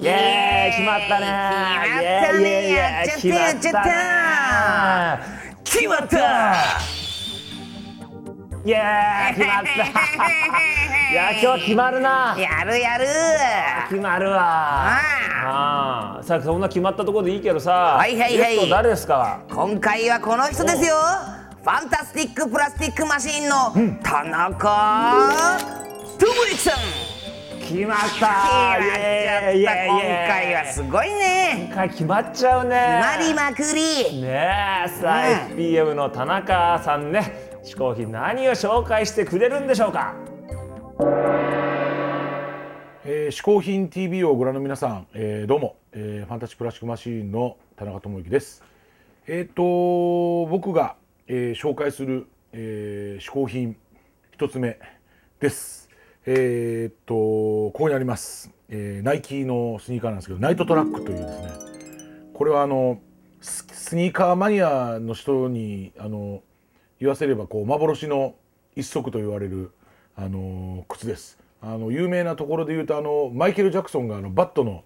イエーイ。決まったね。決まったね。やっちゃったやっちゃった決まった。イエーイ決まった。いや今日決まるな。やるやる。決まるわ。あ。あさあそんな決まったところでいいけどさ。はいはいはい。誰ですか？今回はこの人ですよ。Fantastic Plastic Machine の田中知之さん決まった。今回はすごいね。今回決まっちゃうね。決まりまくり。ねえさあ、うん。FPM の田中さんね嗜好品何を紹介してくれるんでしょうか？えー、嗜好品 TV をご覧の皆さん、えーどうも、えー Fantastic Plastic Machine の田中知之です。えっ、と僕が、えー紹介する、えー嗜好品一つ目です。えっ、とここにあります、えーナイキのスニーカーなんですけどナイトトラックというですねこれはあのススニーカーマニアの人にあの言わせればこう幻の一足と言われるあの靴です。あの有名なところで言うとあのマイケル・ジャクソンがあのバットの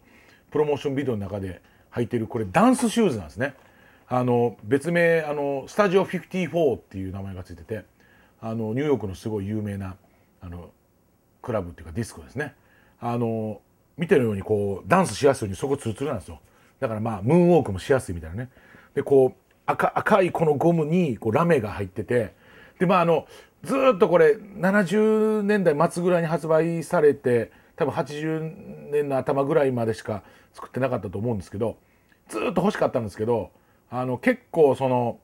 プロモーションビデオの中で履いてるこれダンスシューズなんですね。あの別名あのスタジオ54っていう名前がついててあのニューヨークのすごい有名なあのクラブっていうかディスコですね。あの見てるようにこうダンスしやすいようにそこツルツルなんですよ。だからまあムーンウォークもしやすいみたいなね。でこう赤赤いこのゴムにこうラメが入っててでまああのずっとこれ70年代末ぐらいに発売されて多分80年の頭ぐらいまでしか作ってなかったと思うんですけどずっと欲しかったんですけどあの結構その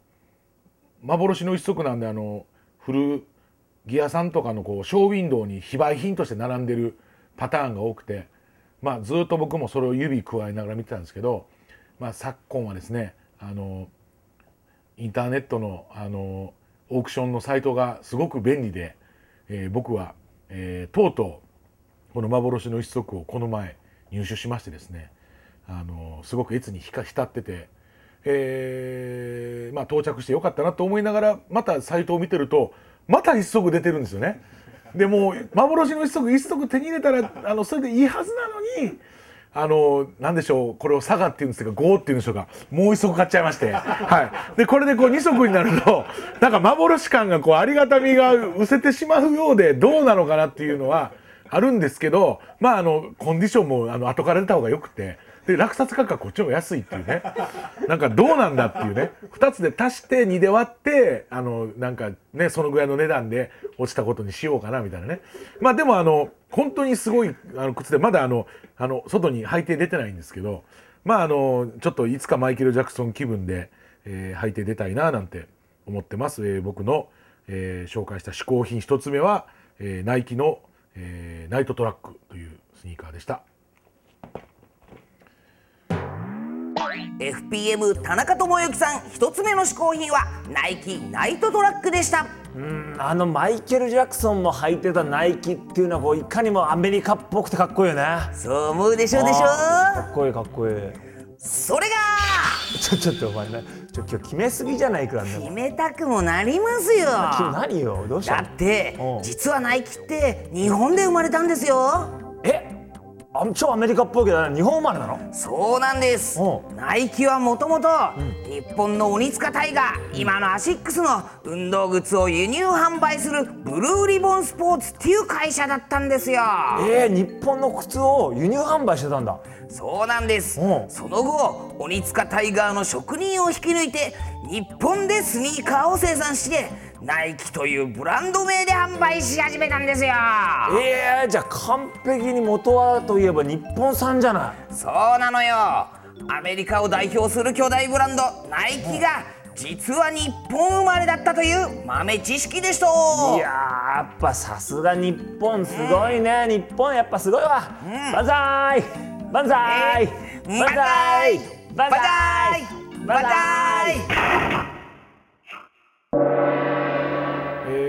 幻の一足なんであの古着屋さんとかのこうショーウィンドウに非売品として並んでるパターンが多くてまあずっと僕もそれを指加えながら見てたんですけど、まあ、昨今はですねあのインターネットのあのオークションのサイトがすごく便利で、えー僕は、えーとうとうこの幻の一足をこの前入手しましてですねあのすごく越に浸ってて、えーまあ、到着してよかったなと思いながらまたサイトを見てるとまた一足出てるんですよね。でも幻の一足一足手に入れたらあのそれでいいはずなのにあのなんでしょうこれを佐賀っていうんですかゴーっていうんでしょうかもう一足買っちゃいまして、はい、でこれでこう二足になるとなんか幻感がこうありがたみが失せてしまうようでどうなのかなっていうのはあるんですけどまああのコンディションもあの後から出た方がよくて。で落札価格こっちの方が安いっていうね。なんかどうなんだっていうね。2つで足して2で割ってあのなんかねそのぐらいの値段で落ちたことにしようかなみたいなね。まあでもあの本当にすごいあの靴でまだあのあの外に履いて出てないんですけどまああのちょっといつかマイケル・ジャクソン気分で、えー履いて出たいななんて思ってます、えー僕の、えー紹介した嗜好品1つ目は、えーナイキの、えーナイトトラックというスニーカーでした。FPM 田中智之さん一つ目の嗜好品はナイキナイトトラックでした。あのマイケル・ジャクソンも履いてたナイキっていうのはこういかにもアメリカっぽくてかっこいいよね。そう思うでしょうでしょかっこいいかっこいい。それがちょちょっとお前ねちょ今日決めすぎじゃないかね。決めたくもなりますよ。君何よ？どうしただのってう。ん実はナイキって日本で生まれたんですよ。え？あ超アメリカっぽいけど日本生まれなのそうなんです。うナイキはもともと日本の鬼塚タイガー今のアシックスの運動靴を輸入販売するブルーリボンスポーツっていう会社だったんですよ。えー、日本の靴を輸入販売してたんだ。そうなんです。うん。その後鬼塚タイガーの職人を引き抜いて日本でスニーカーを生産してナイキというブランド名で販売し始めたんですよ。えー、じゃあ完璧に元はといえば日本産じゃない。そうなのよ。アメリカを代表する巨大ブランドナイキが実は日本生まれだったという豆知識でしたいややっぱさすが日本すごいね、日本やっぱすごいわ、万歳万歳万歳万歳万歳えー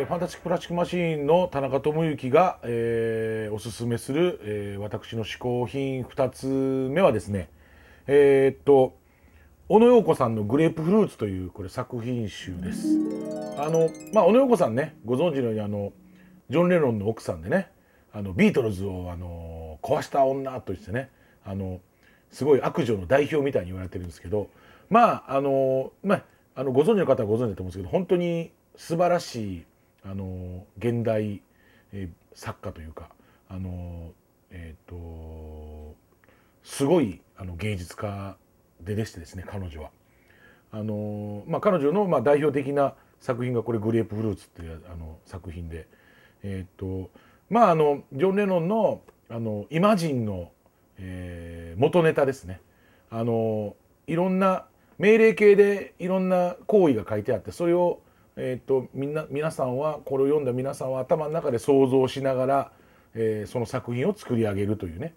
Fantastic Plastic Machine の田中知之が、えーおすすめする、えー私の嗜好品2つ目はですねえーっとオノ・ヨーコさんの「グレープフルーツ」というこれ作品集です。あのまあ小野洋子さんねご存知のようにあのジョン・レノンの奥さんでねあのビートルズをあの壊した女としてねあのすごい悪女の代表みたいに言われてるんですけどまああのまああのご存知の方はご存知だと思うんですけど本当に素晴らしいあの現代、え作家というかあのえっ、とすごいあの芸術家ででしてですね彼女は。あのまあ、彼女のまあ代表的な作品がこれ「グレープフルーツ」っていうあの作品でえっ、とまああのジョン・レノンのあのイマジンの、えー元ネタですね。あのいろんな命令形でいろんな行為が書いてあってそれを、えー、とみんな皆さんはこれを読んだ皆さんは頭の中で想像しながら、えーその作品を作り上げるというね、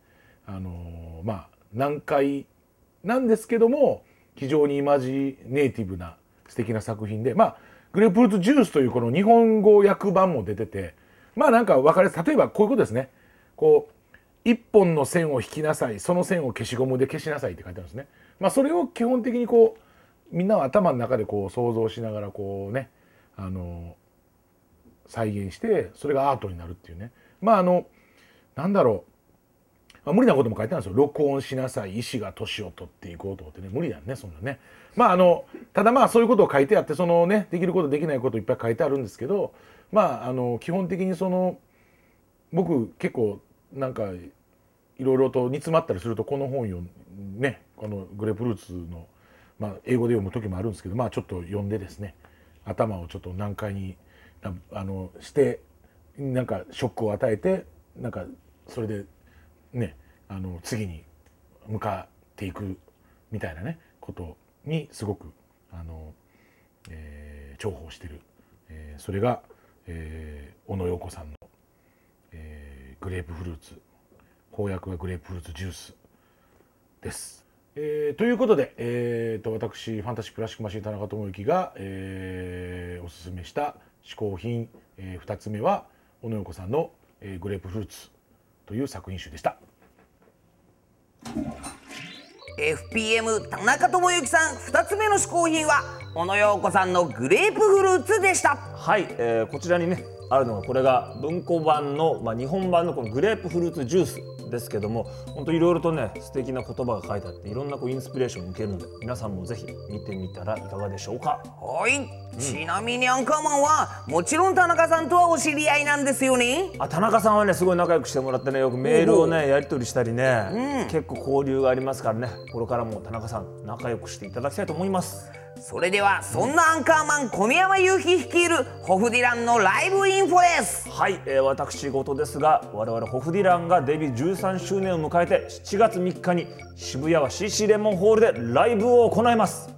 あのまあ難解なんですけども非常にイマジネイティブな素敵な作品でまあグレープフルーツジュースというこの日本語訳版も出ててまあなんか分かりやすい例えばこういうことですねこう一本の線を引きなさいその線を消しゴムで消しなさいって書いてあるんですね。まあ、それを基本的にこうみんなは頭の中でこう想像しながらこうねあの再現してそれがアートになるっていうね。まああのなんだろう、まあ、無理なことも書いてあるんですよ。録音しなさい。医師が年を取っていこうと思ってね。無理だねそんなね。まああのただまあそういうことを書いてあってそのねできることできないこといっぱい書いてあるんですけどまああの基本的にその僕結構なんかいろいろと煮詰まったりするとこの本読ねこのグレープフルーツの、まあ、英語で読む時もあるんですけどまあちょっと読んでですね。頭をちょっと難解にあのしてなんかショックを与えてなんかそれでねあの次に向かっていくみたいなねことにすごくあの、えー重宝してる、えーそれが、えー小野洋子さんの、えーグレープフルーツ翻訳はグレープフルーツジュースです。えーということで、えー、と私ファンタジープラスチックマシン田中智之が、えーおすすめした嗜好品、え2つ目は小野洋子さんの、えーグレープフルーツという作品集でした。FPM 田中智之さん2つ目の嗜好品は小野洋子さんのグレープフルーツでしたはい、えーこちらにねあるのがこれが文庫版の、まあ、日本版のこのグレープフルーツジュースですけども本当いろいろとね素敵な言葉が書いてあっていろんなこうインスピレーションを受けるので皆さんもぜひ見てみたらいかがでしょうか。はい、ちなみにアンカーマンはもちろん田中さんとはお知り合いなんですよね？あ田中さんはねすごい仲良くしてもらってねよくメールをねやり取りしたりね、結構交流がありますからねこれからも田中さん仲良くしていただきたいと思いますそれではそんなアンカーマン小宮山雄飛率いるホフディランのライブインフォです。はい、えー私事ですが我々ホフディランがデビュー13周年を迎えて7月3日に渋谷は CC レモンホールでライブを行います。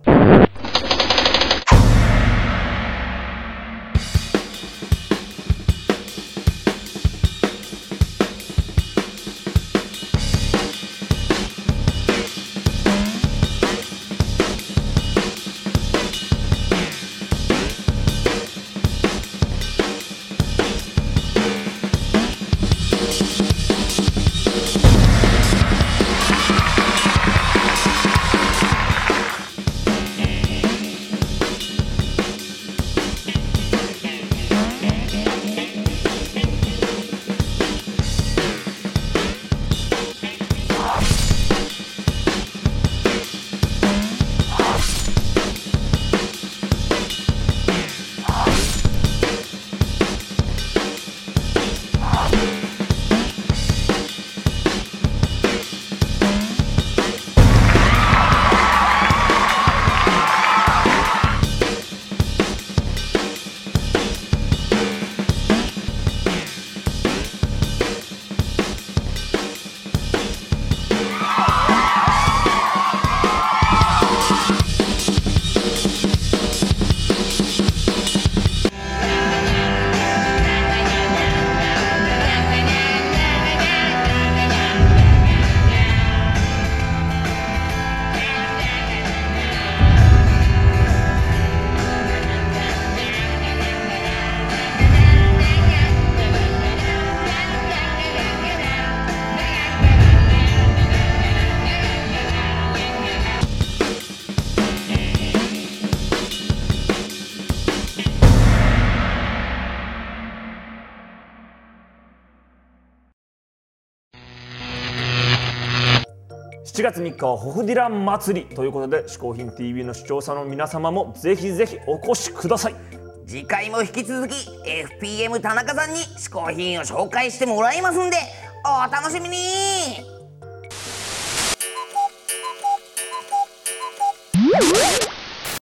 7月3日はホフディラン祭りということで嗜好品 TV の視聴者の皆様もぜひぜひお越しください。次回も引き続き FPM 田中さんに嗜好品を紹介してもらいますんでお楽しみに。